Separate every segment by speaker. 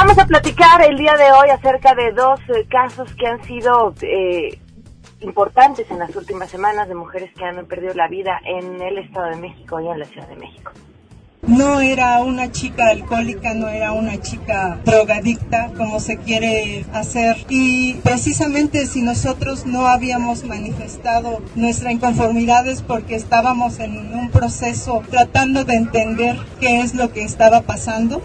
Speaker 1: vamos a platicar el día de hoy acerca de dos eh, casos que han sido eh, importantes en las últimas semanas de mujeres que han perdido la vida en el Estado de México y en la Ciudad de México.
Speaker 2: No era una chica alcohólica, no era una chica drogadicta como se quiere hacer. Y precisamente si nosotros no habíamos manifestado nuestra inconformidad es porque estábamos en un proceso tratando de entender qué es lo que estaba pasando.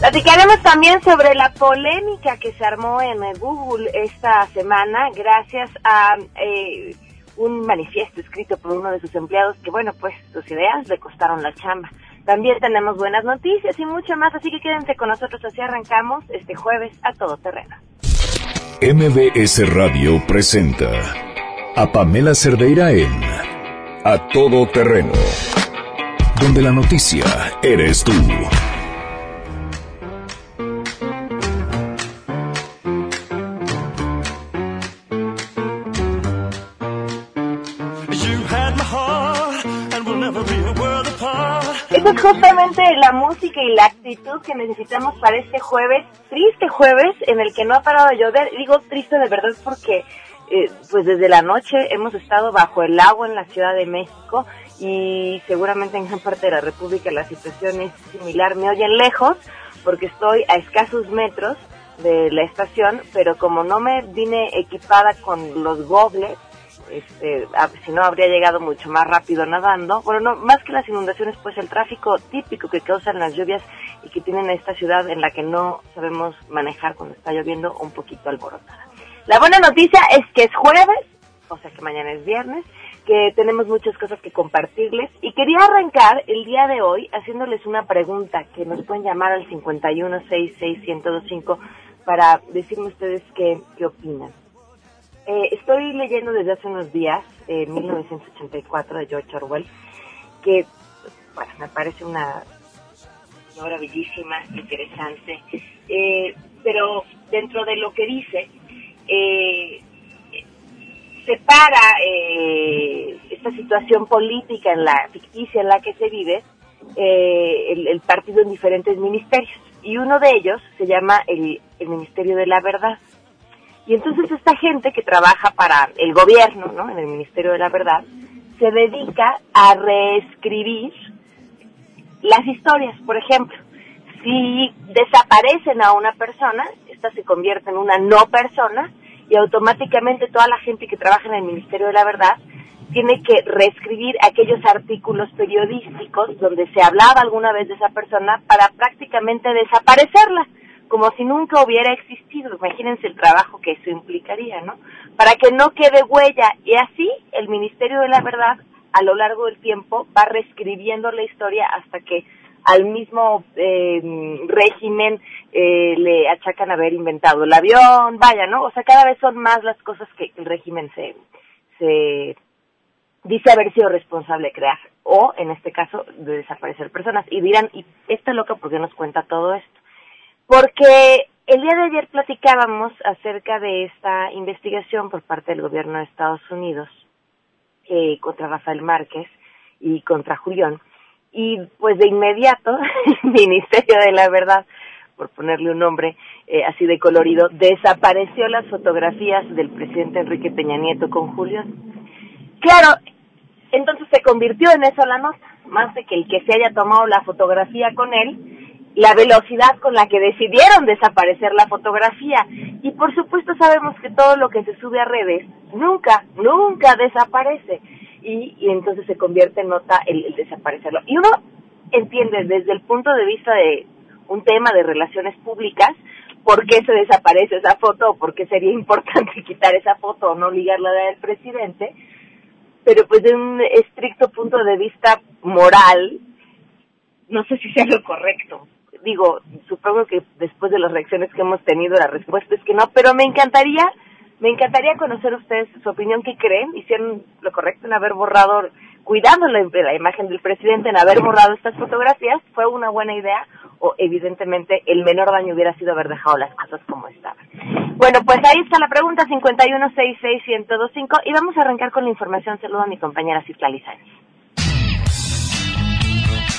Speaker 1: Platicaremos también sobre la polémica que se armó en Google esta semana gracias a eh, un manifiesto escrito por uno de sus empleados que, bueno, pues sus ideas le costaron la chamba. También tenemos buenas noticias y mucho más, así que quédense con nosotros así arrancamos este jueves a todo terreno.
Speaker 3: MBS Radio presenta a Pamela Cerdeira en A Todo Terreno, donde la noticia eres tú.
Speaker 1: Es justamente la música y la actitud que necesitamos para este jueves, triste jueves, en el que no ha parado de llover. Digo triste de verdad porque eh, pues desde la noche hemos estado bajo el agua en la Ciudad de México y seguramente en gran parte de la República la situación es similar. Me oyen lejos porque estoy a escasos metros de la estación, pero como no me vine equipada con los gobles, este, si no habría llegado mucho más rápido nadando. Bueno, no, más que las inundaciones, pues el tráfico típico que causan las lluvias y que tienen esta ciudad en la que no sabemos manejar cuando está lloviendo un poquito alborotada. La buena noticia es que es jueves, o sea que mañana es viernes, que tenemos muchas cosas que compartirles y quería arrancar el día de hoy haciéndoles una pregunta que nos pueden llamar al 5166125 para decirme ustedes qué, qué opinan. Eh, estoy leyendo desde hace unos días, eh, 1984 de George Orwell, que bueno, me parece una obra bellísima, interesante, eh, pero dentro de lo que dice, eh, separa eh, esta situación política en la ficticia en la que se vive eh, el, el, partido en diferentes ministerios y uno de ellos se llama el, el Ministerio de la Verdad y entonces esta gente que trabaja para el gobierno, ¿no? En el Ministerio de la Verdad, se dedica a reescribir las historias. Por ejemplo, si desaparecen a una persona, esta se convierte en una no persona y automáticamente toda la gente que trabaja en el Ministerio de la Verdad tiene que reescribir aquellos artículos periodísticos donde se hablaba alguna vez de esa persona para prácticamente desaparecerla como si nunca hubiera existido. Imagínense el trabajo que eso implicaría, ¿no? Para que no quede huella. Y así el Ministerio de la Verdad, a lo largo del tiempo, va reescribiendo la historia hasta que al mismo eh, régimen eh, le achacan haber inventado el avión, vaya, ¿no? O sea, cada vez son más las cosas que el régimen se, se dice haber sido responsable de crear, o en este caso, de desaparecer personas. Y dirán, ¿y esta loca por qué nos cuenta todo esto? Porque el día de ayer platicábamos acerca de esta investigación por parte del gobierno de Estados Unidos eh, contra Rafael Márquez y contra Julián. Y pues de inmediato el Ministerio de la Verdad, por ponerle un nombre eh, así de colorido, desapareció las fotografías del presidente Enrique Peña Nieto con Julián. Claro, entonces se convirtió en eso la nota, más de que el que se haya tomado la fotografía con él la velocidad con la que decidieron desaparecer la fotografía. Y por supuesto sabemos que todo lo que se sube a redes nunca, nunca desaparece. Y, y entonces se convierte en nota el, desaparecerlo. Y uno entiende desde el punto de vista de un tema de relaciones públicas, por qué se desaparece esa foto o por qué sería importante quitar esa foto o no ligarla del presidente, pero pues de un estricto punto de vista moral, no sé si sea lo correcto digo, supongo que después de las reacciones que hemos tenido, la respuesta es que no, pero me encantaría, me encantaría conocer ustedes su opinión, ¿qué creen? ¿Hicieron lo correcto en haber borrado, cuidando la, imagen del presidente, en haber borrado estas fotografías? ¿Fue una buena idea? O evidentemente el menor daño hubiera sido haber dejado las cosas como estaban. Bueno, pues ahí está la pregunta 5166125 y vamos a arrancar con la información. Saludo a mi compañera Citlali Sánchez.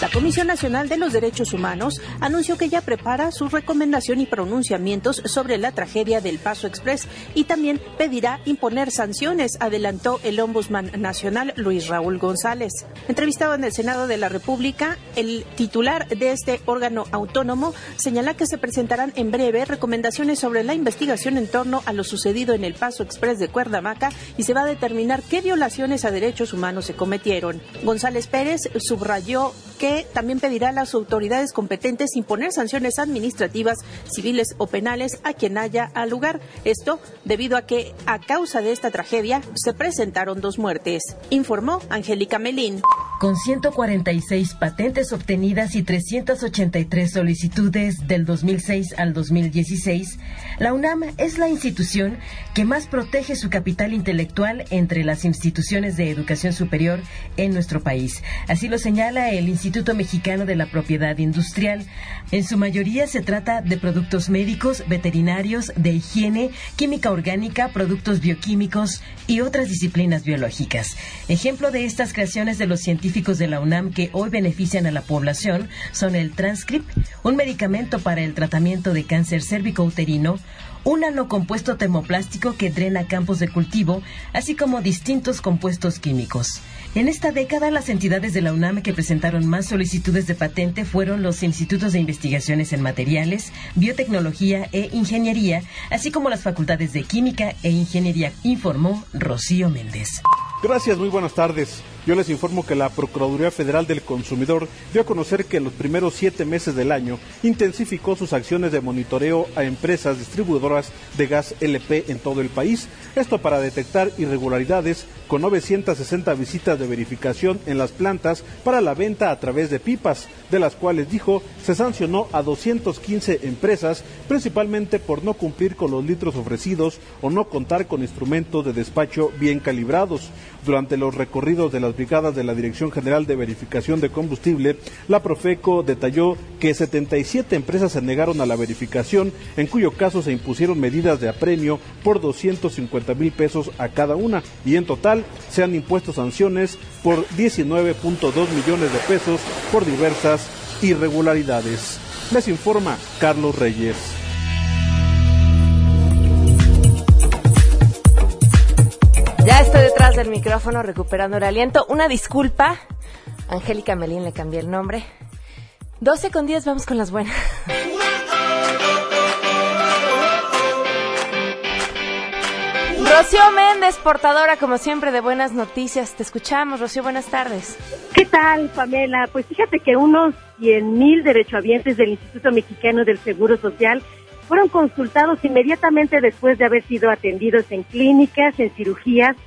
Speaker 4: La Comisión Nacional de los Derechos Humanos anunció que ya prepara su recomendación y pronunciamientos sobre la tragedia del Paso Express y también pedirá imponer sanciones, adelantó el Ombudsman Nacional Luis Raúl González. Entrevistado en el Senado de la República, el titular de este órgano autónomo señala que se presentarán en breve recomendaciones sobre la investigación en torno a lo sucedido en el Paso Express de Cuerdamaca y se va a determinar qué violaciones a derechos humanos se cometieron. González Pérez subrayó que también pedirá a las autoridades competentes imponer sanciones administrativas, civiles o penales a quien haya al lugar. Esto debido a que a causa de esta tragedia se presentaron dos muertes, informó Angélica Melín.
Speaker 5: Con 146 patentes obtenidas y 383 solicitudes del 2006 al 2016, la UNAM es la institución que más protege su capital intelectual entre las instituciones de educación superior en nuestro país. Así lo señala el Instituto Mexicano de la Propiedad Industrial. En su mayoría se trata de productos médicos, veterinarios, de higiene, química orgánica, productos bioquímicos y otras disciplinas biológicas. Ejemplo de estas creaciones de los científicos de la UNAM que hoy benefician a la población son el Transcript, un medicamento para el tratamiento de cáncer cérvico-uterino, un nanocompuesto termoplástico que drena campos de cultivo, así como distintos compuestos químicos. En esta década, las entidades de la UNAM que presentaron más solicitudes de patente fueron los institutos de investigaciones en materiales, biotecnología e ingeniería, así como las facultades de química e ingeniería, informó Rocío Méndez.
Speaker 6: Gracias, muy buenas tardes. Yo les informo que la Procuraduría Federal del Consumidor dio a conocer que en los primeros siete meses del año intensificó sus acciones de monitoreo a empresas distribuidoras de gas LP en todo el país. Esto para detectar irregularidades con 960 visitas de verificación en las plantas para la venta a través de pipas, de las cuales dijo se sancionó a 215 empresas, principalmente por no cumplir con los litros ofrecidos o no contar con instrumentos de despacho bien calibrados. Durante los recorridos de las de la Dirección General de Verificación de Combustible, la Profeco detalló que 77 empresas se negaron a la verificación, en cuyo caso se impusieron medidas de apremio por 250 mil pesos a cada una y en total se han impuesto sanciones por 19.2 millones de pesos por diversas irregularidades. Les informa Carlos Reyes.
Speaker 7: Ya detrás del micrófono recuperando el aliento. Una disculpa. Angélica Melín le cambié el nombre. 12 con 10, vamos con las buenas. Rocío Méndez, portadora como siempre de buenas noticias. Te escuchamos, Rocío, buenas tardes.
Speaker 8: ¿Qué tal, Pamela? Pues fíjate que unos 100 mil derechohabientes del Instituto Mexicano del Seguro Social fueron consultados inmediatamente después de haber sido atendidos en clínicas, en cirugías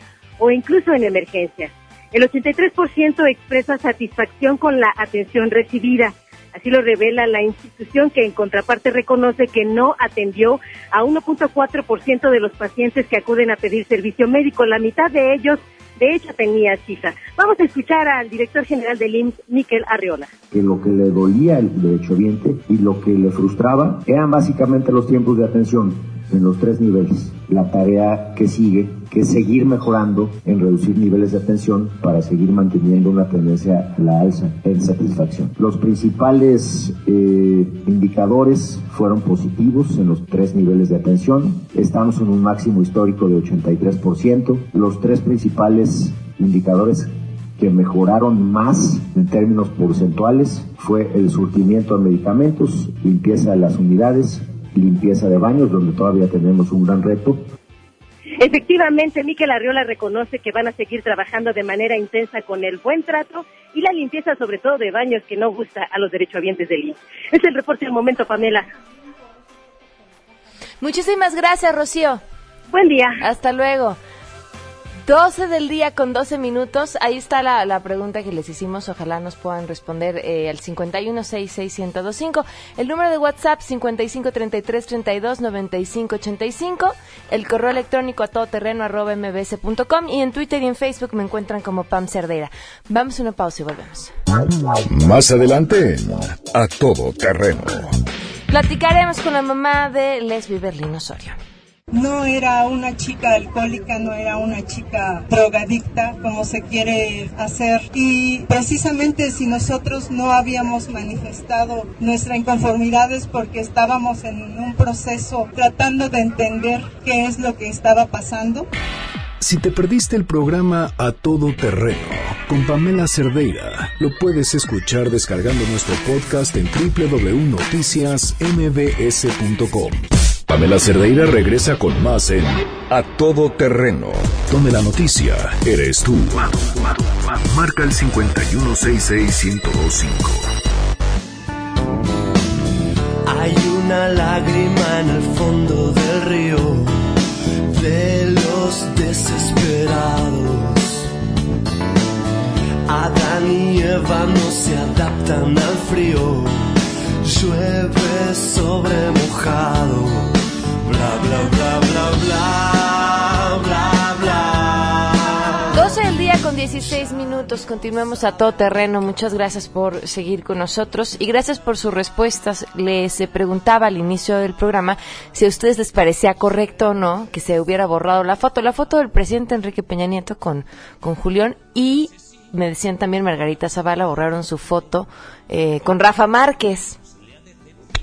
Speaker 8: o incluso en emergencias. El 83% expresa satisfacción con la atención recibida. Así lo revela la institución que en contraparte reconoce que no atendió a 1.4% de los pacientes que acuden a pedir servicio médico. La mitad de ellos, de hecho, tenía cita. Vamos a escuchar al director general del IMSS, Miquel Arriola.
Speaker 9: Que lo que le dolía al derechohabiente y lo que le frustraba eran básicamente los tiempos de atención en los tres niveles. La tarea que sigue, que es seguir mejorando en reducir niveles de atención para seguir manteniendo una tendencia a la alza en satisfacción. Los principales eh, indicadores fueron positivos en los tres niveles de atención. Estamos en un máximo histórico de 83%. Los tres principales indicadores que mejoraron más en términos porcentuales fue el surtimiento de medicamentos, limpieza de las unidades, limpieza de baños, donde todavía tenemos un gran reto.
Speaker 8: Efectivamente, Miquel Arriola reconoce que van a seguir trabajando de manera intensa con el buen trato y la limpieza, sobre todo de baños, que no gusta a los derechohabientes del INSS. Es el reporte del momento, Pamela.
Speaker 7: Muchísimas gracias, Rocío.
Speaker 8: Buen día.
Speaker 7: Hasta luego. 12 del día con 12 minutos. Ahí está la, la pregunta que les hicimos. Ojalá nos puedan responder eh, al 5166125. El número de WhatsApp 5533329585. El correo electrónico a todoterreno arroba mbs.com. Y en Twitter y en Facebook me encuentran como Pam Cerdera. Vamos a una pausa y volvemos.
Speaker 3: Más adelante, a todo terreno.
Speaker 7: Platicaremos con la mamá de Lesbi Berlín Osorio.
Speaker 2: No era una chica alcohólica, no era una chica drogadicta, como se quiere hacer. Y precisamente si nosotros no habíamos manifestado nuestra inconformidad es porque estábamos en un proceso tratando de entender qué es lo que estaba pasando.
Speaker 3: Si te perdiste el programa A Todo Terreno con Pamela Cerdeira, lo puedes escuchar descargando nuestro podcast en www.noticiasmbs.com. Pamela Cerdeira regresa con más en A Todo Terreno, donde la noticia eres tú. Marca el 5166125.
Speaker 10: Hay una lágrima en el fondo del río de los desesperados. Adán y Eva no se adaptan al frío. Llueve sobre mojado. Bla bla bla bla bla bla bla.
Speaker 7: 12 del día con 16 minutos. Continuamos a todo terreno. Muchas gracias por seguir con nosotros y gracias por sus respuestas. Les preguntaba al inicio del programa si a ustedes les parecía correcto o no que se hubiera borrado la foto. La foto del presidente Enrique Peña Nieto con, con Julián y me decían también Margarita Zavala borraron su foto eh, con Rafa Márquez.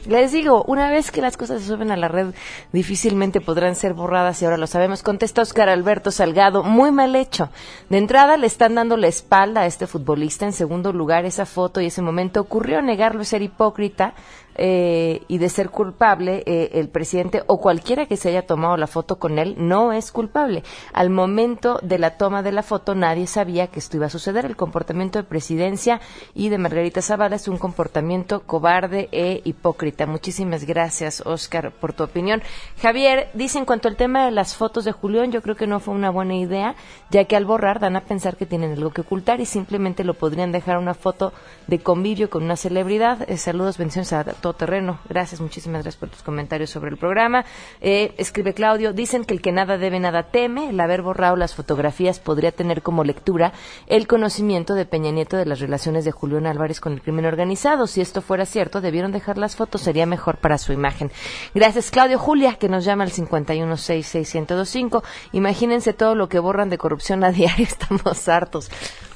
Speaker 7: Les digo, una vez que las cosas se suben a la red, difícilmente podrán ser borradas y ahora lo sabemos. Contesta Oscar Alberto Salgado, muy mal hecho. De entrada le están dando la espalda a este futbolista. En segundo lugar, esa foto y ese momento ocurrió negarlo y ser hipócrita eh, y de ser culpable eh, el presidente o cualquiera que se haya tomado la foto con él no es culpable. Al momento de la toma de la foto nadie sabía que esto iba a suceder. El comportamiento de presidencia y de Margarita Zavala es un comportamiento cobarde e hipócrita. Muchísimas gracias, Oscar, por tu opinión. Javier, dice en cuanto al tema de las fotos de Julián, yo creo que no fue una buena idea, ya que al borrar dan a pensar que tienen algo que ocultar y simplemente lo podrían dejar una foto de convivio con una celebridad. Eh, saludos, bendiciones a todos terreno. Gracias, muchísimas gracias por tus comentarios sobre el programa. Eh, escribe Claudio, dicen que el que nada debe, nada teme. El haber borrado las fotografías podría tener como lectura el conocimiento de Peña Nieto de las relaciones de Julián Álvarez con el crimen organizado. Si esto fuera cierto, debieron dejar las fotos, sería mejor para su imagen. Gracias, Claudio. Julia, que nos llama al 5166125. Imagínense todo lo que borran de corrupción a diario, estamos hartos.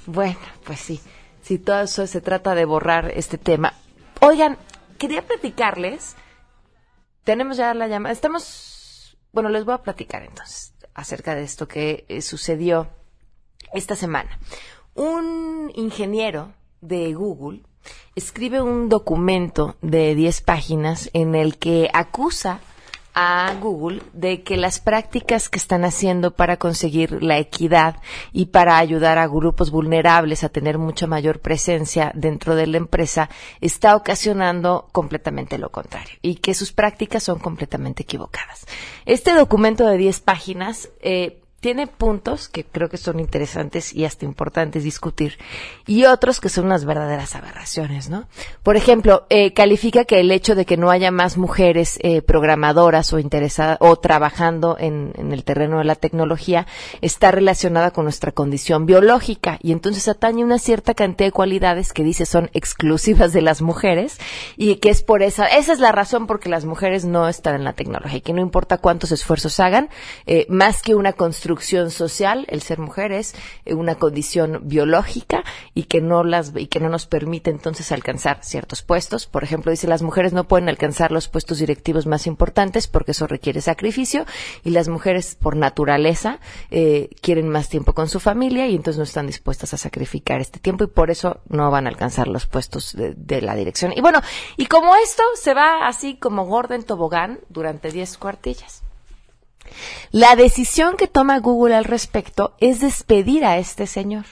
Speaker 7: Bueno, pues sí, si todo eso se trata de borrar este tema. Oigan, quería platicarles. Tenemos ya la llamada. Estamos. Bueno, les voy a platicar entonces acerca de esto que eh, sucedió esta semana. Un ingeniero de Google escribe un documento de 10 páginas en el que acusa a Google de que las prácticas que están haciendo para conseguir la equidad y para ayudar a grupos vulnerables a tener mucha mayor presencia dentro de la empresa está ocasionando completamente lo contrario y que sus prácticas son completamente equivocadas. Este documento de 10 páginas eh, tiene puntos que creo que son interesantes y hasta importantes discutir y otros que son unas verdaderas aberraciones, ¿no? Por ejemplo, eh, califica que el hecho de que no haya más mujeres eh, programadoras o interesadas o trabajando en, el terreno de la tecnología está relacionada con nuestra condición biológica y entonces atañe una cierta cantidad de cualidades que dice son exclusivas de las mujeres y que es por esa esa es la razón por que las mujeres no están en la tecnología y que no importa cuántos esfuerzos hagan eh, más que una construcción social, el ser mujer es eh, una condición biológica y que no las y que no nos permite entonces alcanzar ciertos puestos. Por ejemplo, dice las mujeres no pueden alcanzar los puestos directivos más importantes porque eso requiere sacrificio y las mujeres por naturaleza eh, quieren más tiempo con su familia y entonces no están dispuestas a sacrificar este tiempo y por eso no van a alcanzar los puestos de, de la dirección. Y bueno, y como esto se va así como gordo en tobogán durante 10 cuartillas. La decisión que toma Google al respecto es despedir a este señor.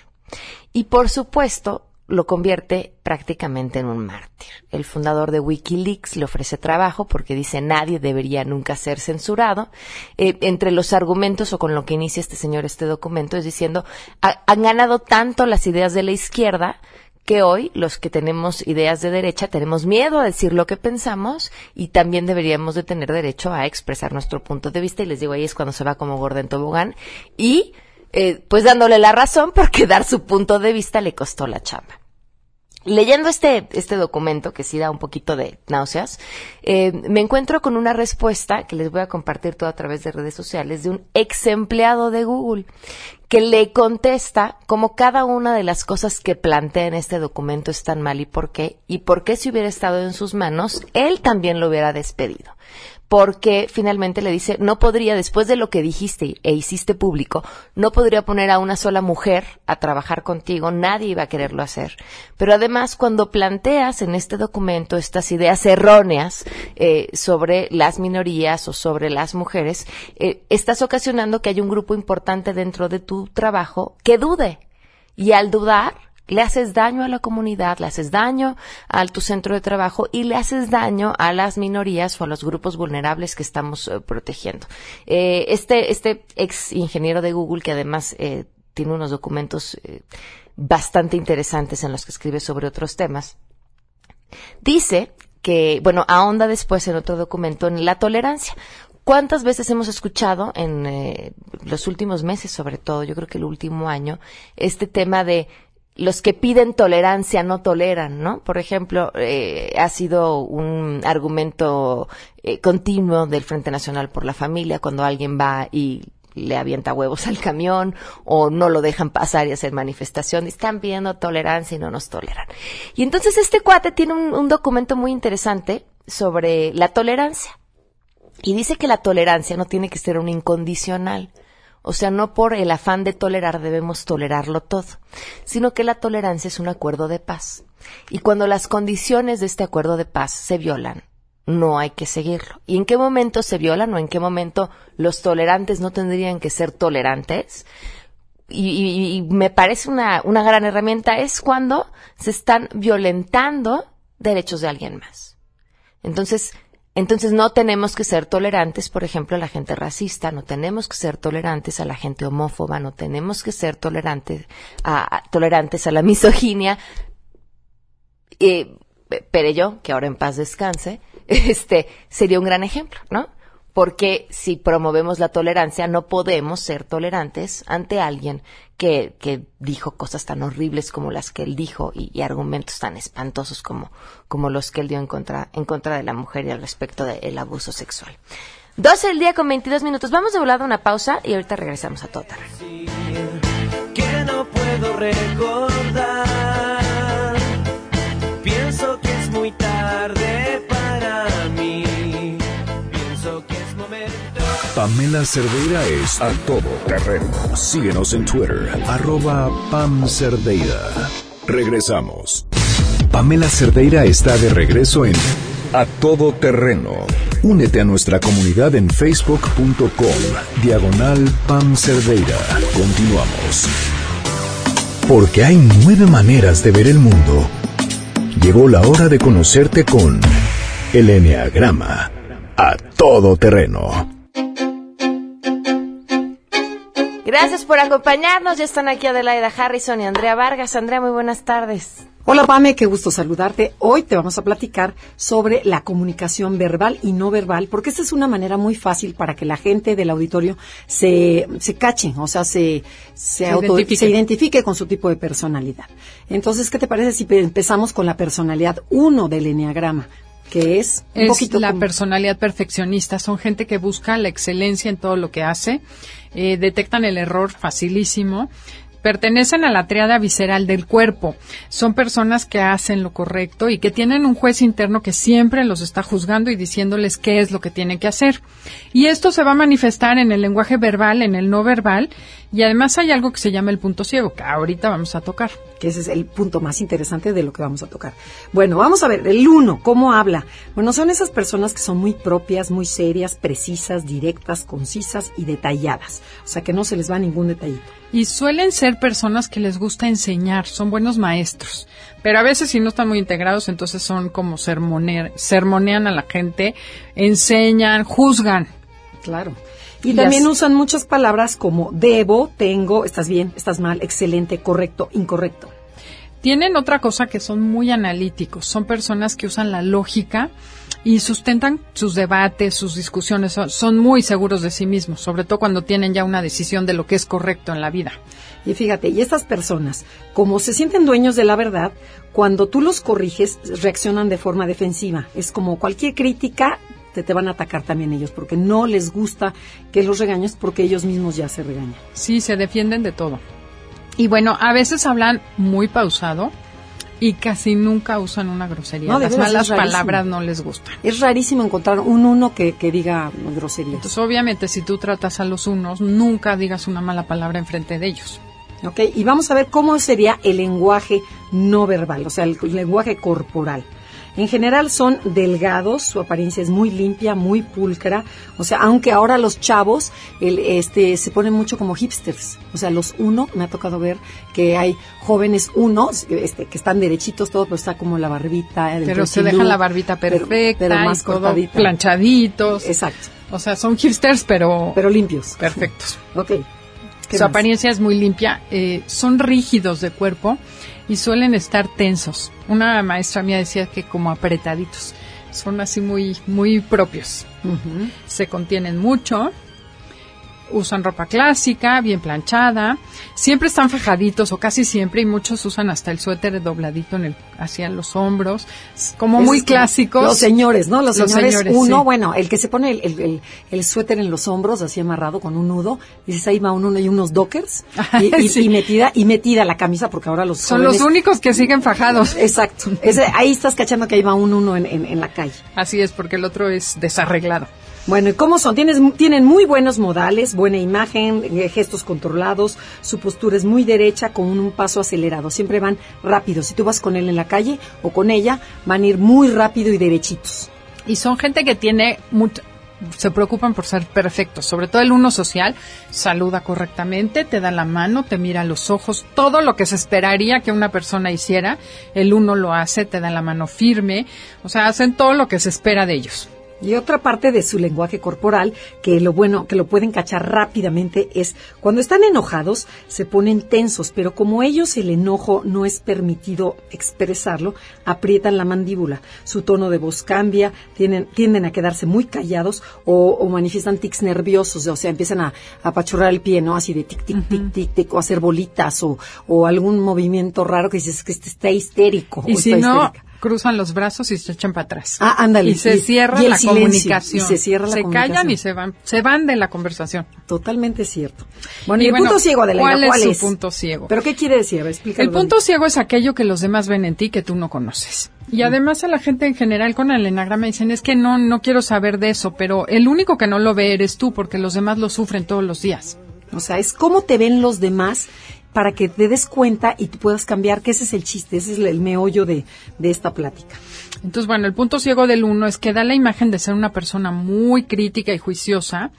Speaker 7: Y por supuesto, lo convierte prácticamente en un mártir. El fundador de Wikileaks le ofrece trabajo porque dice nadie debería nunca ser censurado. Eh, entre los argumentos o con lo que inicia este señor este documento es diciendo han ganado tanto las ideas de la izquierda que hoy los que tenemos ideas de derecha tenemos miedo a decir lo que pensamos y también deberíamos de tener derecho a expresar nuestro punto de vista y les digo ahí es cuando se va como gorda en tobogán y eh, pues dándole la razón porque dar su punto de vista le costó la chamba. Leyendo este, este documento, que sí da un poquito de náuseas, eh, me encuentro con una respuesta que les voy a compartir todo a través de redes sociales de un ex empleado de Google que le contesta cómo cada una de las cosas que plantea en este documento están mal y por qué, y por qué si hubiera estado en sus manos, él también lo hubiera despedido porque finalmente le dice, no podría, después de lo que dijiste e hiciste público, no podría poner a una sola mujer a trabajar contigo, nadie iba a quererlo hacer. Pero además, cuando planteas en este documento estas ideas erróneas eh, sobre las minorías o sobre las mujeres, eh, estás ocasionando que haya un grupo importante dentro de tu trabajo que dude. Y al dudar, le haces daño a la comunidad, le haces daño a tu centro de trabajo y le haces daño a las minorías o a los grupos vulnerables que estamos eh, protegiendo. Eh, este, este ex ingeniero de Google, que además eh, tiene unos documentos bastante interesantes en los que escribe sobre otros temas, dice que, bueno, ahonda después en otro documento en la tolerancia. ¿Cuántas veces hemos escuchado en los últimos meses, sobre todo, yo creo que el último año, este tema de los que piden tolerancia no toleran, ¿no? Por ejemplo, eh, ha sido un argumento eh, continuo del Frente Nacional por la Familia cuando alguien va y le avienta huevos al camión o no lo dejan pasar y hacer manifestación. Están pidiendo tolerancia y no nos toleran. Y entonces este cuate tiene un documento muy interesante sobre la tolerancia. Y dice que la tolerancia no tiene que ser un incondicional. O sea, no por el afán de tolerar debemos tolerarlo todo, sino que la tolerancia es un acuerdo de paz. Y cuando las condiciones de este acuerdo de paz se violan, no hay que seguirlo. ¿Y en qué momento se violan o en qué momento los tolerantes no tendrían que ser tolerantes? Y, me parece una, una gran herramienta es cuando se están violentando derechos de alguien más. Entonces, entonces no tenemos que ser tolerantes, por ejemplo, a la gente racista, no tenemos que ser tolerantes a la gente homófoba, no tenemos que ser tolerantes a, tolerantes a la misoginia. Eh, yo, que ahora en paz descanse, este sería un gran ejemplo, ¿no? Porque si promovemos la tolerancia no podemos ser tolerantes ante alguien que, que dijo cosas tan horribles como las que él dijo y, argumentos tan espantosos como, como los que él dio en contra, en contra de la mujer y al respecto del abuso sexual. 12 del día con 22 minutos. Vamos de volada a una pausa y ahorita regresamos a Total.
Speaker 10: Que no puedo recordar.
Speaker 3: Pamela Cerdeira es a todo terreno. Síguenos en Twitter, arroba Pam Cerdeira. Regresamos. Pamela Cerdeira está de regreso en A Todo Terreno. Únete a nuestra comunidad en facebook.com, diagonal Pam Cerdeira. Continuamos. Porque hay nueve maneras de ver el mundo. Llegó la hora de conocerte con el Enneagrama. A todo terreno.
Speaker 7: Gracias por acompañarnos. Ya están aquí Adelaida Harrison y Andrea Vargas. Andrea, muy buenas tardes.
Speaker 11: Hola Pame, qué gusto saludarte. Hoy te vamos a platicar sobre la comunicación verbal y no verbal, porque esta es una manera muy fácil para que la gente del auditorio se, se cache, o sea, se, se, identifique. se identifique con su tipo de personalidad. Entonces, ¿qué te parece si empezamos con la personalidad uno del Enneagrama? Que es
Speaker 12: un es la personalidad perfeccionista. Son gente que busca la excelencia en todo lo que hace, eh, detectan el error facilísimo, pertenecen a la triada visceral del cuerpo. Son personas que hacen lo correcto y que tienen un juez interno que siempre los está juzgando y diciéndoles qué es lo que tienen que hacer. Y esto se va a manifestar en el lenguaje verbal, en el no verbal, y además hay algo que se llama el punto ciego, que ahorita vamos a tocar.
Speaker 11: Que ese es el punto más interesante de lo que vamos a tocar. Bueno, vamos a ver, el uno, ¿cómo habla? Bueno, son esas personas que son muy propias, muy serias, precisas, directas, concisas y detalladas. O sea, que no se les va ningún detallito.
Speaker 12: Y suelen ser personas que les gusta enseñar, son buenos maestros. Pero a veces si no están muy integrados, entonces son como sermonear, sermonean a la gente, enseñan, juzgan.
Speaker 11: Claro. Y, también usan muchas palabras como debo, tengo, estás bien, estás mal, excelente, correcto, incorrecto.
Speaker 12: Tienen otra cosa que son muy analíticos, son personas que usan la lógica y sustentan sus debates, sus discusiones, son, son muy seguros de sí mismos, sobre todo cuando tienen ya una decisión de lo que es correcto en la vida.
Speaker 11: Y fíjate, y estas personas, como se sienten dueños de la verdad, cuando tú los corriges, reaccionan de forma defensiva. Es como cualquier crítica, te, te van a atacar también ellos, porque no les gusta que los regañes, porque ellos mismos ya se regañan.
Speaker 12: Sí, se defienden de todo. Y bueno, a veces hablan muy pausado y casi nunca usan una grosería.
Speaker 11: No,
Speaker 12: Las malas palabras no les gustan.
Speaker 11: Es rarísimo encontrar un uno que, que diga groserías.
Speaker 12: Entonces, obviamente, si tú tratas a los unos, nunca digas una mala palabra enfrente de ellos.
Speaker 11: ¿ok? Y vamos a ver cómo sería el lenguaje no verbal, o sea, el lenguaje corporal. En general son delgados, su apariencia es muy limpia, muy pulcra, o sea, aunque ahora los chavos el, este, se ponen mucho como hipsters, o sea, los uno, me ha tocado ver que hay jóvenes unos este, que están derechitos todo, pero está como la barbita. el
Speaker 12: Pero se dejan la barbita perfecta,
Speaker 11: pero, más cortadita.
Speaker 12: planchaditos.
Speaker 11: Exacto.
Speaker 12: O sea, son hipsters, pero,
Speaker 11: pero limpios.
Speaker 12: Perfectos.
Speaker 11: Ok. ¿Qué
Speaker 12: Su
Speaker 11: más?
Speaker 12: apariencia es muy limpia, eh, son rígidos de cuerpo y suelen estar tensos. Una maestra mía decía que como apretaditos. Son así muy, muy propios. Se contienen mucho. Usan ropa clásica, bien planchada. Siempre están fajaditos o casi siempre y muchos usan hasta el suéter dobladito en el, hacia los hombros. Como
Speaker 11: Esos
Speaker 12: muy clásicos.
Speaker 11: Los señores, ¿no? Los,
Speaker 12: Los
Speaker 11: señores,
Speaker 12: señores,
Speaker 11: uno,
Speaker 12: sí.
Speaker 11: bueno, el que se pone el, el- el- el suéter en los hombros, así amarrado con un nudo, dices ahí va un uno y unos dockers, y, y-
Speaker 12: Sí.
Speaker 11: y metida, y metida la camisa, porque ahora los
Speaker 12: Son los únicos que siguen fajados.
Speaker 11: Exacto. Ese- ahí estás cachando que ahí va un uno en, en- en la calle.
Speaker 12: Así es, porque el otro es desarreglado.
Speaker 11: Bueno, ¿y cómo son? Tienes, tienen muy buenos modales, buena imagen, eh, gestos controlados, su postura es muy derecha con un paso acelerado. Siempre van rápido. Si tú vas con él en la calle o con ella, van a ir muy rápido y derechitos.
Speaker 12: Y son gente que tiene mucho, se preocupan por ser perfectos, sobre todo el uno social, saluda correctamente, te da la mano, te mira a los ojos, todo lo que se esperaría que una persona hiciera, el uno lo hace, te da la mano firme, o sea, hacen todo lo que se espera de ellos.
Speaker 11: Y otra parte de su lenguaje corporal, que lo bueno, que lo pueden cachar rápidamente, es cuando están enojados, se ponen tensos, pero como ellos el enojo no es permitido expresarlo, aprietan la mandíbula. Su tono de voz cambia, tienen, tienden a quedarse muy callados o, o manifiestan tics nerviosos, o sea, empiezan a, apachurrar el pie, ¿no? Así de tic, tic, tic, tic, tic, o hacer bolitas, o, o algún movimiento raro que dices que este está histérico.
Speaker 12: Y
Speaker 11: o
Speaker 12: si
Speaker 11: está
Speaker 12: no,
Speaker 11: histérica.
Speaker 12: Cruzan los brazos y se echan para atrás.
Speaker 11: Ah, ándale.
Speaker 12: Y se
Speaker 11: Y-
Speaker 12: cierra
Speaker 11: y
Speaker 12: la
Speaker 11: silencio,
Speaker 12: comunicación.
Speaker 11: y se cierra la
Speaker 12: callan
Speaker 11: comunicación.
Speaker 12: y se van, se van de la conversación.
Speaker 11: Totalmente cierto. Bueno, y, el
Speaker 12: bueno,
Speaker 11: punto ciego de la
Speaker 12: ¿cuál
Speaker 11: ¿cuál
Speaker 12: es
Speaker 11: es?
Speaker 12: su punto ciego?
Speaker 11: ¿Pero qué quiere decir? Explícalo.
Speaker 12: El punto ciego es aquello que los demás ven en ti que tú no conoces. Y además a la gente en general con el enagrama dicen, es que no, no quiero saber de eso, pero el único que no lo ve eres tú porque los demás lo sufren todos los días.
Speaker 11: O sea, es cómo te ven los demás para que te des cuenta y tú puedas cambiar, que ese es el chiste, ese es el meollo de, de esta plática.
Speaker 12: Entonces, bueno, el punto ciego del uno es que da la imagen de ser una persona muy crítica y juiciosa,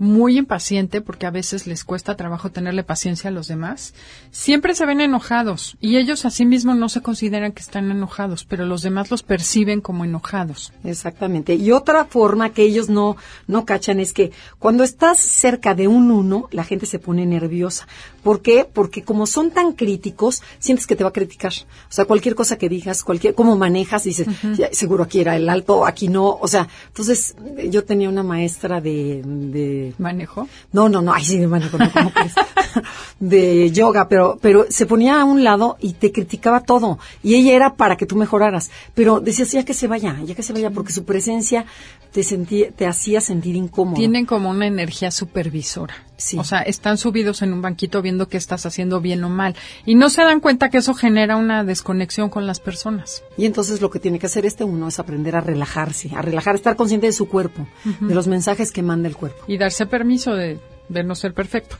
Speaker 12: muy impaciente, porque a veces les cuesta trabajo tenerle paciencia a los demás. Siempre se ven enojados y ellos a sí mismos no se consideran que están enojados, pero los demás los perciben como enojados.
Speaker 11: Exactamente. Y otra forma que ellos no, no cachan es que cuando estás cerca de un uno, la gente se pone nerviosa. ¿Por qué? Porque como son tan críticos, sientes que te va a criticar. O sea, cualquier cosa que digas, cualquier, cómo manejas, dices, "Ya, seguro aquí era el alto, aquí no. O sea, entonces yo tenía una maestra de, de
Speaker 12: ¿Manejo?
Speaker 11: No, no, no, ay, sí, de manejo, no, ¿cómo crees? de yoga, pero, pero se ponía a un lado y te criticaba todo. Y ella era para que tú mejoraras. Pero decías, ya que se vaya, ya que se vaya, porque su presencia te sentía, te hacía sentir incómodo.
Speaker 12: Tienen como una energía supervisora. O sea, están subidos en un banquito viendo qué estás haciendo bien o mal. Y no se dan cuenta que eso genera una desconexión con las personas.
Speaker 11: Y entonces lo que tiene que hacer este uno es aprender a relajarse, a relajar, estar consciente de su cuerpo, de los mensajes que manda el cuerpo.
Speaker 12: Y darse permiso de, de no ser perfecto.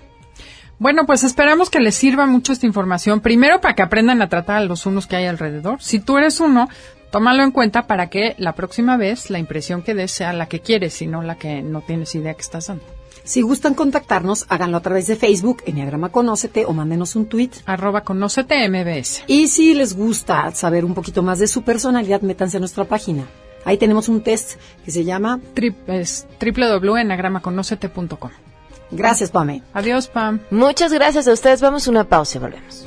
Speaker 12: Bueno, pues esperamos que les sirva mucho esta información. Primero, para que aprendan a tratar a los unos que hay alrededor. Si tú eres uno, tómalo en cuenta para que la próxima vez la impresión que des sea la que quieres y no la que no tienes idea que estás dando.
Speaker 11: Si gustan contactarnos, háganlo a través de Facebook, Enneagrama Conócete, o mándenos un tweet.
Speaker 12: Arroba Conócete MBS.
Speaker 11: Y si les gusta saber un poquito más de su personalidad, métanse a nuestra página. Ahí tenemos un test que se llama
Speaker 12: www.enagramaconocete.com.
Speaker 11: Gracias, Pame.
Speaker 12: Adiós, Pam.
Speaker 7: Muchas gracias a ustedes. Vamos a una pausa y volvemos.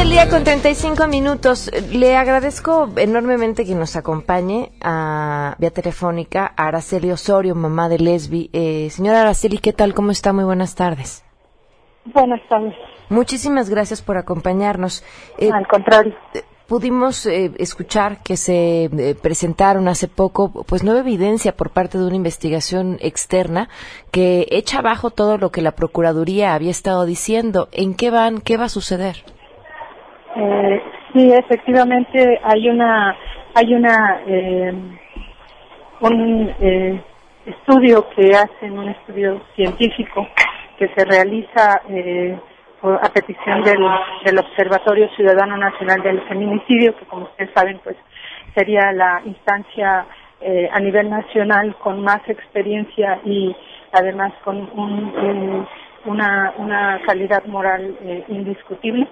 Speaker 7: del día con 35 minutos. Le agradezco enormemente que nos acompañe a vía telefónica a Araceli Osorio, mamá de Lesbi. Eh, señora Araceli, ¿qué tal? ¿Cómo está? Muy buenas tardes.
Speaker 13: Buenas tardes.
Speaker 7: Muchísimas gracias por acompañarnos.
Speaker 13: Eh, Al contrario.
Speaker 7: Eh, pudimos eh, escuchar que se eh, presentaron hace poco pues nueva evidencia por parte de una investigación externa que echa abajo todo lo que la procuraduría había estado diciendo. ¿En qué van? ¿Qué va a suceder?
Speaker 13: Eh, sí, efectivamente hay una hay una un estudio que hacen un estudio científico que se realiza a petición del, del Observatorio Ciudadano Nacional del Feminicidio, que como ustedes saben, pues sería la instancia eh, a nivel nacional con más experiencia y además con un, una, una, calidad moral eh, indiscutible.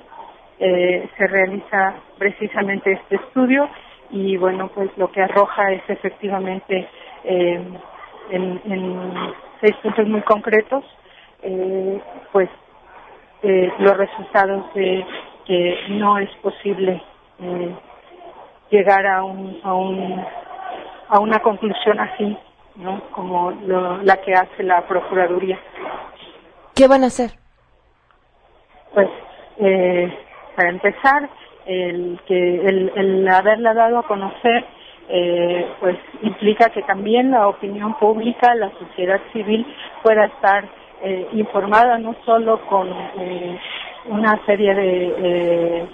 Speaker 13: Eh, se realiza precisamente este estudio y bueno, pues lo que arroja es efectivamente en, en, seis puntos muy concretos, pues eh, los resultados de que no es posible eh, llegar a un, a un a una conclusión así, ¿no? Como la que hace la procuraduría.
Speaker 7: ¿Qué van a hacer?
Speaker 13: Pues eh, para empezar, el que el, el haberla dado a conocer eh, pues implica que también la opinión pública, la sociedad civil pueda estar eh, informada no solo con eh, una serie de eh,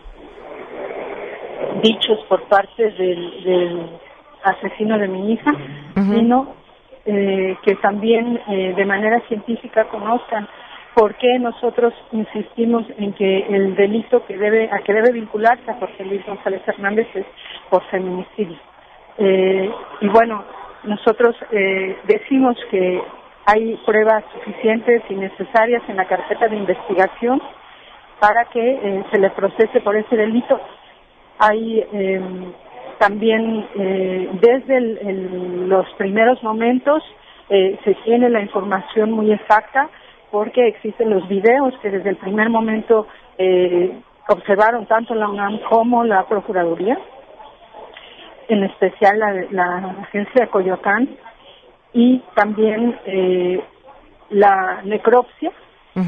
Speaker 13: dichos por parte del, asesino de mi hija, sino que también de manera científica conozcan por qué nosotros insistimos en que el delito que debe a que debe vincularse a José Luis González Hernández es por feminicidio. y bueno, nosotros decimos que hay pruebas suficientes y necesarias en la carpeta de investigación para que eh, se le procese por ese delito. Hay em, también eh, desde los primeros momentos eh, se tiene la información muy exacta porque existen los videos que desde el primer momento observaron tanto la UNAM como la Procuraduría, en especial la, la agencia de Coyoacán, y también eh, la necropsia,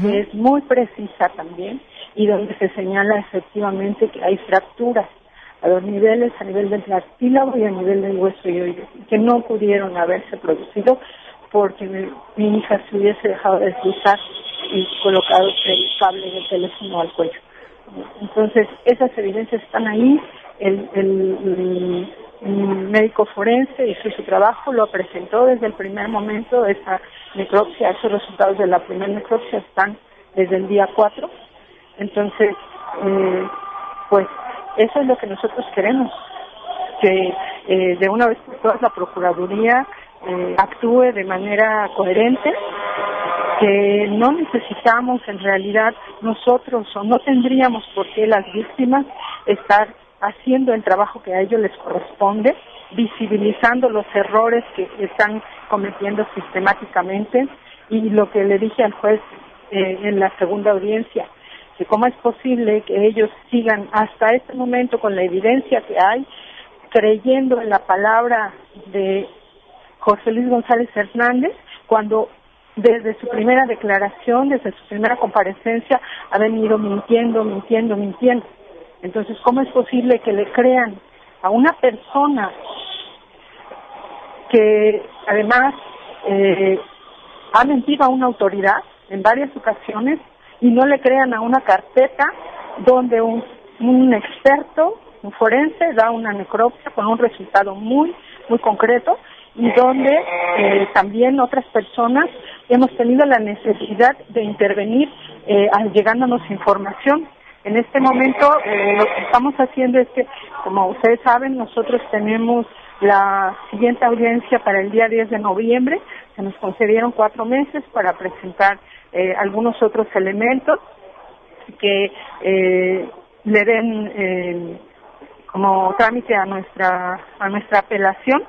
Speaker 13: que es muy precisa también y donde se señala efectivamente que hay fracturas a dos niveles, a nivel del cartílago y a nivel del hueso y que no pudieron haberse producido porque mi, hija se hubiese dejado de cruzar y colocado el cable del teléfono al cuello. Entonces, esas evidencias están ahí, el, el un médico forense hizo su trabajo, lo presentó desde el primer momento, esa necropsia, esos resultados de la primera necropsia están desde el día 4. Entonces, eh, pues eso es lo que nosotros queremos, que eh, de una vez por todas la Procuraduría eh, actúe de manera coherente, que no necesitamos en realidad nosotros o no tendríamos por qué las víctimas estar haciendo el trabajo que a ellos les corresponde, visibilizando los errores que están cometiendo sistemáticamente. Y lo que le dije al juez eh, en la segunda audiencia, que cómo es posible que ellos sigan hasta este momento con la evidencia que hay, creyendo en la palabra de José Luis González Hernández, cuando desde su primera declaración, desde su primera comparecencia, ha venido mintiendo, mintiendo, mintiendo. Entonces, ¿cómo es posible que le crean a una persona que además eh, ha mentido a una autoridad en varias ocasiones y no le crean a una carpeta donde un, un experto, un forense, da una necropsia con un resultado muy, muy concreto y donde eh, también otras personas hemos tenido la necesidad de intervenir eh, llegándonos información. En este momento eh, lo que estamos haciendo es que, como ustedes saben, nosotros tenemos la siguiente audiencia para el día 10 de noviembre. Se nos concedieron cuatro meses para presentar eh, algunos otros elementos que eh, le den eh, como trámite a nuestra a nuestra apelación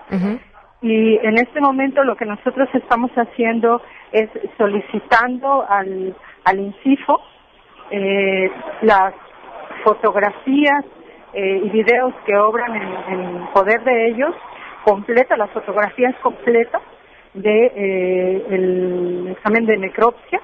Speaker 13: y en este momento lo que nosotros estamos haciendo es solicitando al al INCIFO eh, las fotografías eh, y videos que obran en, en poder de ellos completas las fotografías completas de eh, el examen de necropsia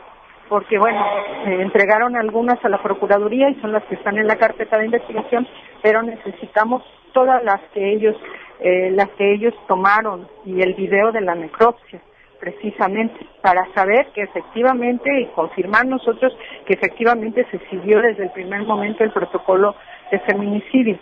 Speaker 13: porque bueno eh, entregaron algunas a la procuraduría y son las que están en la carpeta de investigación pero necesitamos todas las que ellos eh, las que ellos tomaron y el video de la necropsia precisamente para saber que efectivamente y confirmar nosotros que efectivamente se siguió desde el primer momento el protocolo de feminicidio.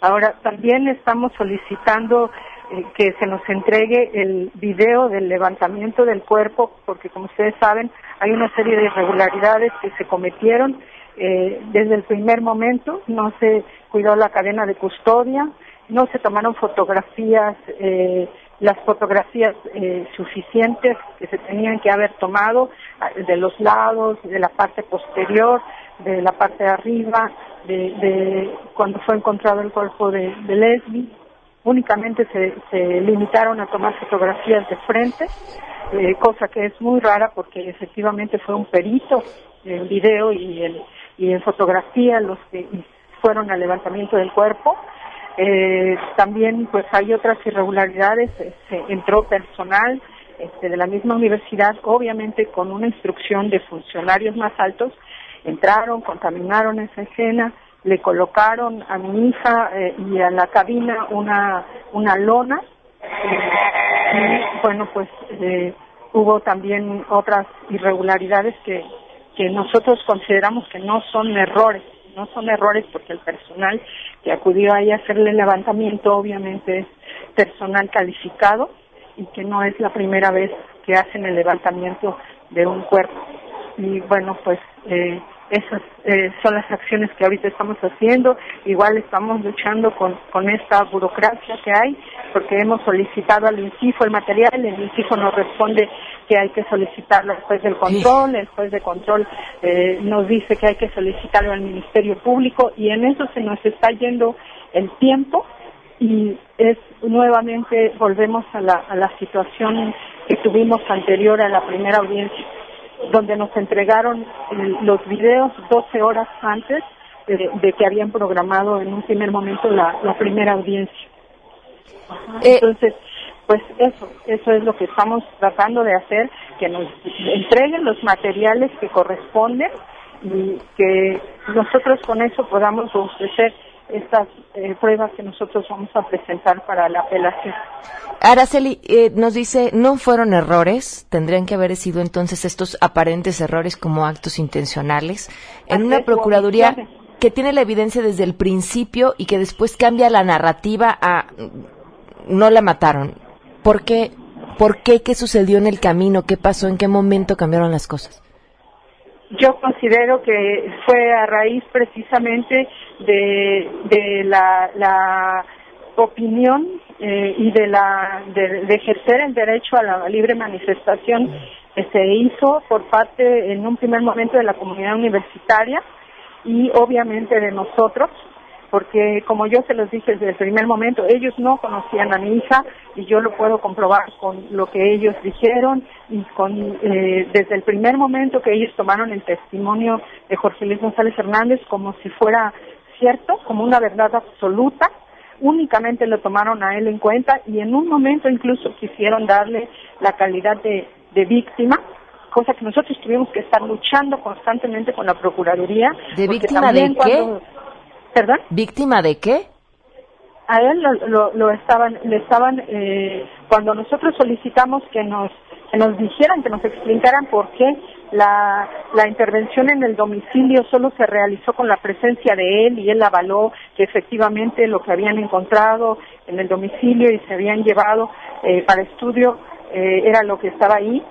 Speaker 13: Ahora también estamos solicitando eh, que se nos entregue el video del levantamiento del cuerpo porque como ustedes saben hay una serie de irregularidades que se cometieron eh, desde el primer momento, no se cuidó la cadena de custodia, no se tomaron fotografías, eh, las fotografías eh, suficientes que se tenían que haber tomado ah, de los lados, de la parte posterior, de la parte de arriba, de, cuando fue encontrado el cuerpo de, de Leslie. Únicamente se, se limitaron a tomar fotografías de frente, eh, cosa que es muy rara porque efectivamente fue un perito en video y en, fotografía los que fueron al levantamiento del cuerpo. Eh, también pues hay otras irregularidades, se entró personal este, de la misma universidad, obviamente con una instrucción de funcionarios más altos, entraron, contaminaron esa escena, le colocaron a mi hija eh, y a la cabina una, una lona, y bueno pues eh, hubo también otras irregularidades que, que nosotros consideramos que no son errores, no son errores porque el personal que acudió ahí a hacerle levantamiento obviamente es personal calificado y que no es la primera vez que hacen el levantamiento de un cuerpo. Y bueno, pues eh, esas eh, son las acciones que ahorita estamos haciendo. Igual estamos luchando con, con esta burocracia que hay, porque hemos solicitado al INCIFO el material, el INCIFO nos responde que hay que solicitarlo al juez del control, el juez de control eh, nos dice que hay que solicitarlo al Ministerio Público y en eso se nos está yendo el tiempo y es nuevamente volvemos a la, a la situación que tuvimos anterior a la primera audiencia donde nos entregaron el- los videos 12 horas antes de, de que habían programado en un primer momento la, la primera audiencia. Ajá, Entonces, pues eso, eso es lo que estamos tratando de hacer, que nos entreguen los materiales que corresponden y que nosotros con eso podamos ofrecer estas eh, pruebas que nosotros vamos a presentar para la apelación.
Speaker 7: Araceli eh, nos dice, no fueron errores, tendrían que haber sido entonces estos aparentes errores como actos intencionales. En una procuraduría que tiene la evidencia desde el principio y que después cambia la narrativa a no la mataron. ¿Por qué? ¿Por qué? ¿Qué sucedió en el camino? ¿Qué pasó? ¿En qué momento cambiaron las cosas?
Speaker 13: Yo considero que fue a raíz precisamente de, la opinión eh, y de, la, de, de ejercer el derecho a la libre manifestación que se hizo por parte en un primer momento de la comunidad universitaria y obviamente de nosotros porque como yo se los dije desde el primer momento, ellos no conocían a mi hija y yo lo puedo comprobar con lo que ellos dijeron y con eh, desde el primer momento que ellos tomaron el testimonio de Jorge Luis González Hernández como si fuera cierto, como una verdad absoluta, únicamente lo tomaron a él en cuenta y en un momento incluso quisieron darle la calidad de, de víctima cosa que nosotros tuvimos que estar luchando constantemente con la Procuraduría.
Speaker 7: ¿De víctima de qué?
Speaker 13: cuando- ¿Perdón?
Speaker 7: ¿Víctima de qué?
Speaker 13: a él lo, lo, lo estaban le estaban eh, cuando nosotros solicitamos que nos que nos dijeran que nos explicaran por qué la, la intervención en el domicilio solo se realizó con la presencia de él y él avaló que efectivamente lo que habían encontrado en el domicilio y se habían llevado eh, para estudio eh, era lo que estaba ahí.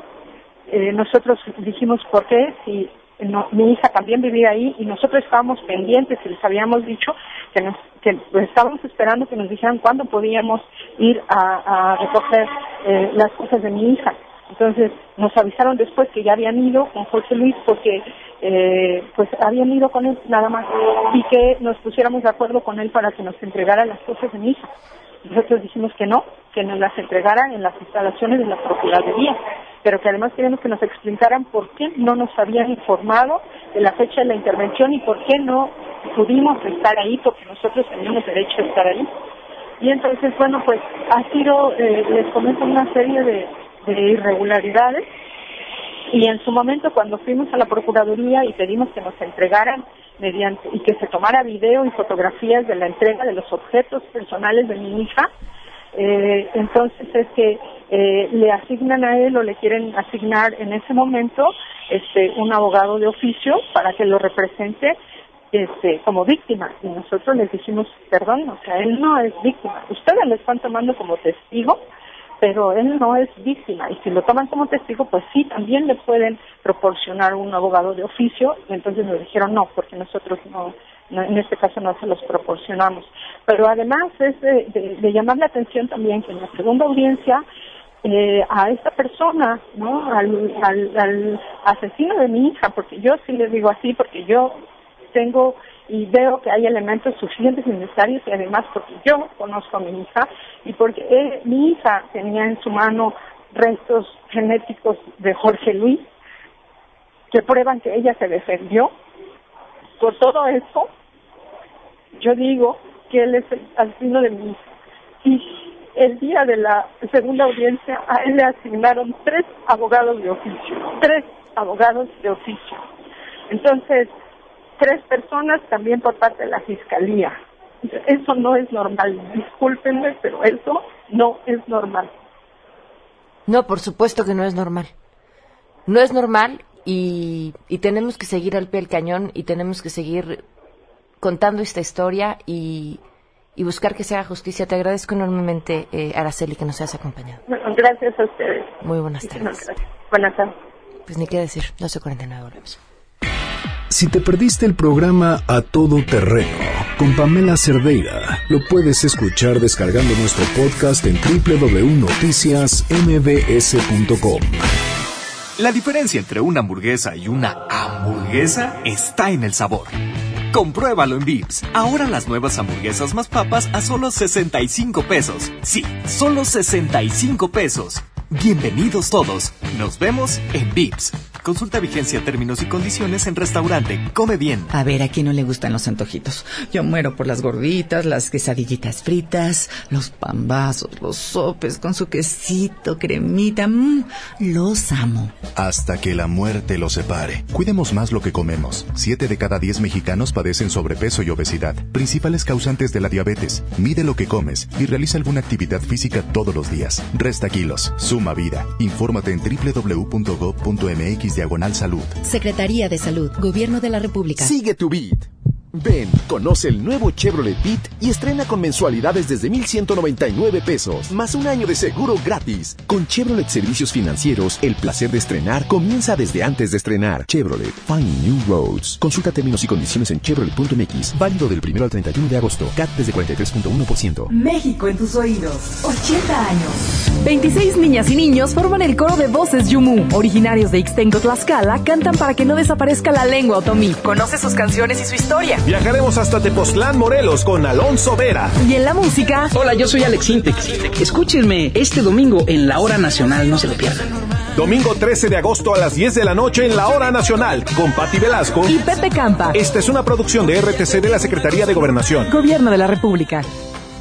Speaker 13: Eh, nosotros dijimos, ¿por qué? Si no, mi hija también vivía ahí y nosotros estábamos pendientes y les habíamos dicho que, nos, que estábamos esperando que nos dijeran cuándo podíamos ir a, a recoger eh, las cosas de mi hija. Entonces nos avisaron después que ya habían ido con José Luis porque eh, pues habían ido con él nada más y que nos pusiéramos de acuerdo con él para que nos entregara las cosas de mi. Nosotros dijimos que no, que nos las entregaran en las instalaciones de la Procuraduría, pero que además queríamos que nos explicaran por qué no nos habían informado de la fecha de la intervención y por qué no pudimos estar ahí, porque nosotros teníamos derecho a estar ahí. Y entonces, bueno, pues ha sido, eh, les comento una serie de, de irregularidades. Y en su momento cuando fuimos a la Procuraduría y pedimos que nos entregaran mediante y que se tomara video y fotografías de la entrega de los objetos personales de mi hija, eh, entonces es que eh, le asignan a él o le quieren asignar en ese momento este un abogado de oficio para que lo represente este como víctima. Y nosotros les dijimos perdón o sea él no es víctima. Ustedes le están tomando como testigo pero él no es víctima y si lo toman como testigo, pues sí, también le pueden proporcionar un abogado de oficio y entonces nos dijeron no, porque nosotros no, en este caso no se los proporcionamos. Pero además es de, llamar la atención también que en la segunda audiencia eh, a esta persona, ¿no? Al, al, al asesino de mi hija, porque yo sí le digo así, porque yo tengo y veo que hay elementos suficientes y necesarios y además porque yo conozco a mi hija y porque mi hija tenía en su mano restos genéticos de Jorge Luis que prueban que ella se defendió. Por todo eso, yo digo que él es el asesino de mi hija. Y el día de la segunda audiencia a él le asignaron tres abogados de oficio, tres abogados de oficio. Entonces, tres personas también por parte de la fiscalía. Eso no es normal. Discúlpenme, pero eso no es normal.
Speaker 7: No, por supuesto que no es normal. No es normal y, y tenemos que seguir al pie del cañón y tenemos que seguir contando esta historia y, y buscar que se haga justicia. Te agradezco enormemente, eh, Araceli, que nos hayas acompañado.
Speaker 13: gracias a ustedes.
Speaker 7: Muy buenas tardes.
Speaker 13: Buenas tardes.
Speaker 7: Pues ni qué decir, 12.49 volvemos.
Speaker 3: Si te perdiste el programa A Todo Terreno con Pamela Cerdeira, lo puedes escuchar descargando nuestro podcast en www.noticiasmbs.com.
Speaker 14: La diferencia entre una hamburguesa y una hamburguesa está en el sabor. Compruébalo en Vips. Ahora las nuevas hamburguesas más papas a solo 65 pesos. Sí, solo 65 pesos. Bienvenidos todos. Nos vemos en Vips. Consulta vigencia, términos y condiciones en restaurante. Come bien.
Speaker 15: A ver, ¿a quién no le gustan los antojitos? Yo muero por las gorditas, las quesadillitas fritas, los pambazos, los sopes con su quesito, cremita. Mmm, los amo.
Speaker 16: Hasta que la muerte los separe. Cuidemos más lo que comemos. Siete de cada diez mexicanos padecen sobrepeso y obesidad, principales causantes de la diabetes. Mide lo que comes y realiza alguna actividad física todos los días. Resta kilos. Suma vida. Infórmate en www.gov.mx diagonal salud.
Speaker 17: Secretaría de Salud, Gobierno de la República.
Speaker 18: Sigue tu beat. Ven, conoce el nuevo Chevrolet Beat y estrena con mensualidades desde 1,199 pesos, más un año de seguro gratis. Con Chevrolet Servicios Financieros, el placer de estrenar comienza desde antes de estrenar. Chevrolet, find new roads. Consulta términos y condiciones en chevrolet.mx. Válido del 1 al 31 de agosto. CAT desde 43.1%.
Speaker 19: México en tus oídos. 80 años. 26 niñas y niños forman el coro de voces Yumu. Originarios de Ixtenco, Tlaxcala, cantan para que no desaparezca la lengua otomí. Conoce sus canciones y su historia.
Speaker 20: Viajaremos hasta Tepoztlán, Morelos con Alonso Vera.
Speaker 19: Y en la música.
Speaker 21: Hola, yo soy Alex Intec. Escúchenme este domingo en la Hora Nacional, no se lo pierdan.
Speaker 20: Domingo 13 de agosto a las 10 de la noche en la Hora Nacional con Patti Velasco
Speaker 19: y Pepe Campa.
Speaker 20: Esta es una producción de RTC de la Secretaría de Gobernación.
Speaker 19: Gobierno de la República.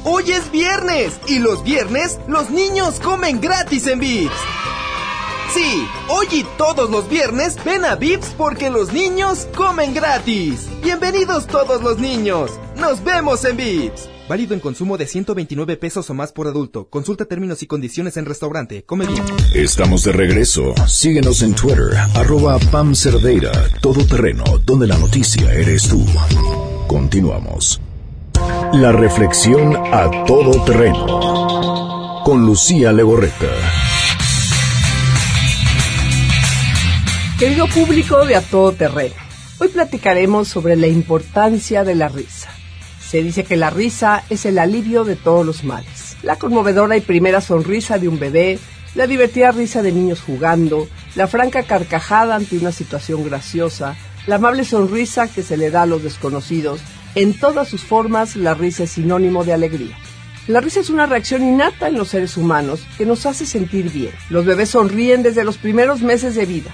Speaker 22: Hoy es viernes y los viernes los niños comen gratis en Vips. Sí, hoy y todos los viernes ven a Vips porque los niños comen gratis. Bienvenidos todos los niños. Nos vemos en Vips. Válido en consumo de 129 pesos o más por adulto. Consulta términos y condiciones en restaurante. Come bien.
Speaker 3: Estamos de regreso. Síguenos en Twitter, arroba Pam Cerdeira, todo terreno, donde la noticia eres tú. Continuamos. La reflexión a todo terreno. Con Lucía Legorreta.
Speaker 23: Querido público de A Todo Terreno, hoy platicaremos sobre la importancia de la risa. Se dice que la risa es el alivio de todos los males. La conmovedora y primera sonrisa de un bebé, la divertida risa de niños jugando, la franca carcajada ante una situación graciosa, la amable sonrisa que se le da a los desconocidos, en todas sus formas la risa es sinónimo de alegría. La risa es una reacción innata en los seres humanos que nos hace sentir bien. Los bebés sonríen desde los primeros meses de vida.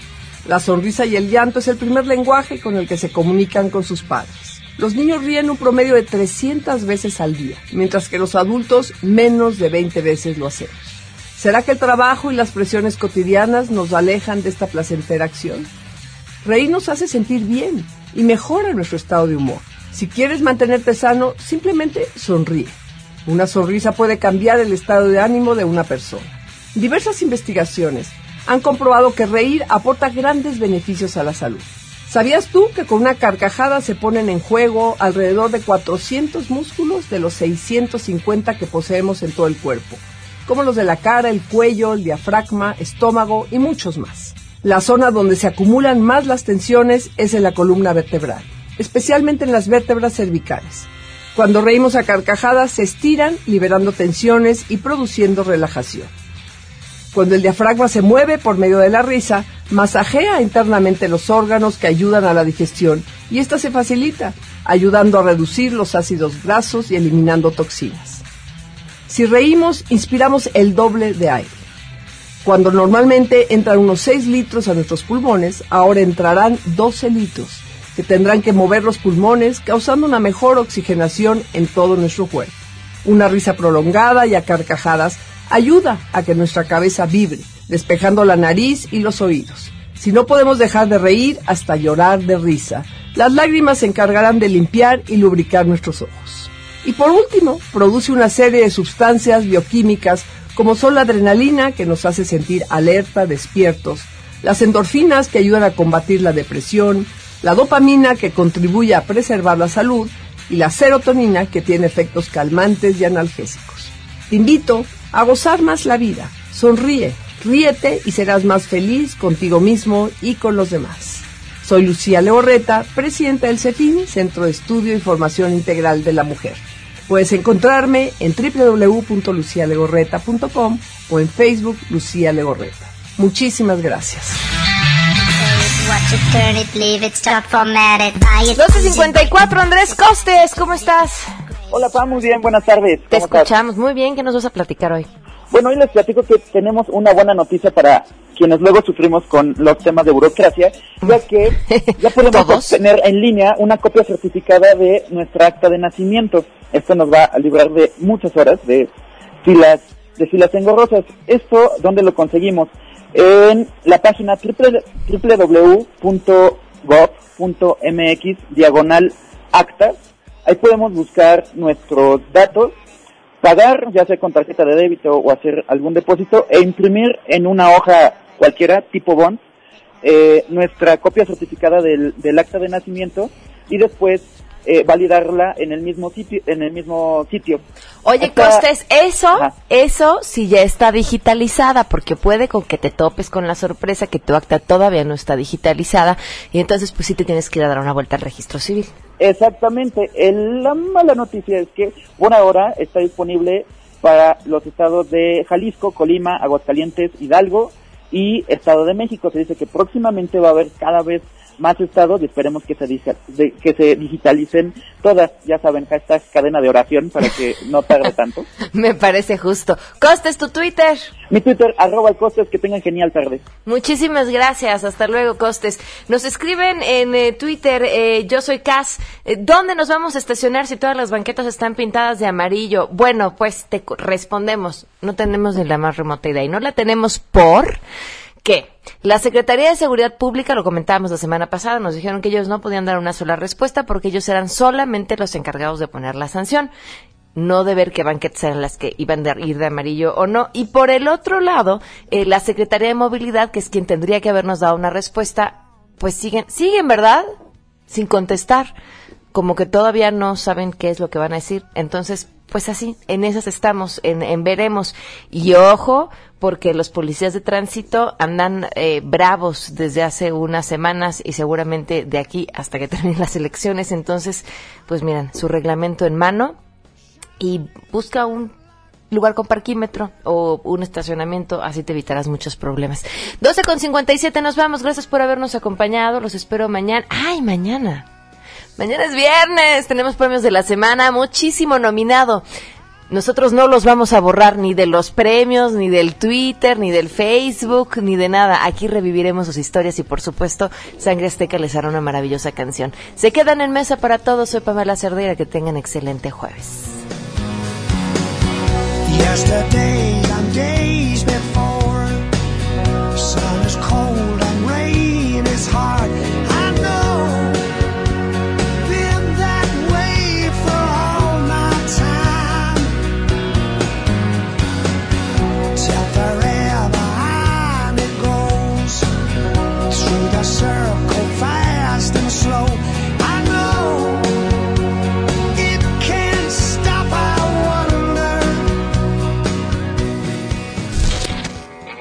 Speaker 23: La sonrisa y el llanto es el primer lenguaje con el que se comunican con sus padres. Los niños ríen un promedio de 300 veces al día, mientras que los adultos menos de 20 veces lo hacemos. ¿Será que el trabajo y las presiones cotidianas nos alejan de esta placentera acción? Reír nos hace sentir bien y mejora nuestro estado de humor. Si quieres mantenerte sano, simplemente sonríe. Una sonrisa puede cambiar el estado de ánimo de una persona. Diversas investigaciones han comprobado que reír aporta grandes beneficios a la salud. ¿Sabías tú que con una carcajada se ponen en juego alrededor de 400 músculos de los 650 que poseemos en todo el cuerpo, como los de la cara, el cuello, el diafragma, estómago y muchos más? La zona donde se acumulan más las tensiones es en la columna vertebral, especialmente en las vértebras cervicales. Cuando reímos a carcajadas se estiran, liberando tensiones y produciendo relajación. Cuando el diafragma se mueve por medio de la risa, masajea internamente los órganos que ayudan a la digestión y esta se facilita, ayudando a reducir los ácidos grasos y eliminando toxinas. Si reímos, inspiramos el doble de aire. Cuando normalmente entran unos 6 litros a nuestros pulmones, ahora entrarán 12 litros, que tendrán que mover los pulmones, causando una mejor oxigenación en todo nuestro cuerpo. Una risa prolongada y a carcajadas ayuda a que nuestra cabeza vibre, despejando la nariz y los oídos. Si no podemos dejar de reír hasta llorar de risa, las lágrimas se encargarán de limpiar y lubricar nuestros ojos. Y por último, produce una serie de sustancias bioquímicas como son la adrenalina que nos hace sentir alerta, despiertos, las endorfinas que ayudan a combatir la depresión, la dopamina que contribuye a preservar la salud y la serotonina que tiene efectos calmantes y analgésicos. Te invito a gozar más la vida. Sonríe, ríete y serás más feliz contigo mismo y con los demás. Soy Lucía Leorreta, presidenta del CEFIN, Centro de Estudio y Formación Integral de la Mujer. Puedes encontrarme en www.lucialegorreta.com o en Facebook Lucía Legorreta. Muchísimas gracias.
Speaker 7: 12.54, Andrés Costes, ¿cómo estás?
Speaker 24: Hola, Pam, muy bien, buenas tardes.
Speaker 7: Te escuchamos muy bien. ¿Qué nos vas a platicar hoy?
Speaker 24: Bueno, hoy les platico que tenemos una buena noticia para quienes luego sufrimos con los temas de burocracia, ya que ya podemos obtener en línea una copia certificada de nuestra acta de nacimiento. Esto nos va a librar de muchas horas de filas, de filas engorrosas. Esto, ¿dónde lo conseguimos? En la página www.gov.mx diagonal actas. Ahí podemos buscar nuestros datos, pagar ya sea con tarjeta de débito o hacer algún depósito e imprimir en una hoja cualquiera tipo bond eh, nuestra copia certificada del, del acta de nacimiento y después eh, validarla en el mismo sitio en el mismo sitio
Speaker 7: Oye,
Speaker 24: Hasta-
Speaker 7: Costes, eso, eso sí ya está digitalizada, porque puede con que te topes con la sorpresa que tu acta todavía no está digitalizada, y entonces pues sí te tienes que ir a dar una vuelta al registro civil.
Speaker 24: Exactamente. El- la mala noticia es que por ahora está disponible para los estados de Jalisco, Colima, Aguascalientes, Hidalgo y Estado de México. Se dice que próximamente va a haber cada vez más estados y esperemos que se, de- que se digitalicen todas. Ya saben, hashtag cadena de oración para que no tarde tanto.
Speaker 7: Me parece justo. Costes, tu Twitter.
Speaker 24: Mi Twitter, arroba el costes, que tengan genial tarde.
Speaker 7: Muchísimas gracias. Hasta luego, Costes. Nos escriben en eh, Twitter, eh, yo soy Cas. eh, ¿Dónde nos vamos a estacionar si todas las banquetas están pintadas de amarillo? Bueno, pues te respondemos. No tenemos ni la más remota idea. Y no la tenemos por que la Secretaría de Seguridad Pública, lo comentábamos la semana pasada, nos dijeron que ellos no podían dar una sola respuesta porque ellos eran solamente los encargados de poner la sanción. no de ver qué banquetas eran las que iban a ir de amarillo o no. Y por el otro lado, eh, la Secretaría de Movilidad, que es quien tendría que habernos dado una respuesta, pues siguen, siguen, ¿verdad? Sin contestar. Como que todavía no saben qué es lo que van a decir. Entonces, pues así, en esas estamos, en, veremos. Y ojo, porque los policías de tránsito andan eh, bravos desde hace unas semanas y seguramente de aquí hasta que terminen las elecciones. Entonces, pues miran, su reglamento en mano y busca un lugar con parquímetro o un estacionamiento, así te evitarás muchos problemas. 12 con 57, nos vamos. Gracias por habernos acompañado. Los espero mañana. ¡Ay, mañana! Mañana es viernes, tenemos premios de la semana, muchísimo nominado. Nosotros no los vamos a borrar ni de los premios, ni del Twitter, ni del Facebook, ni de nada. Aquí reviviremos sus historias y por supuesto Sangre Azteca les hará una maravillosa canción. Se quedan en mesa para todos. Soy Pamela Cerdera. Que tengan excelente jueves.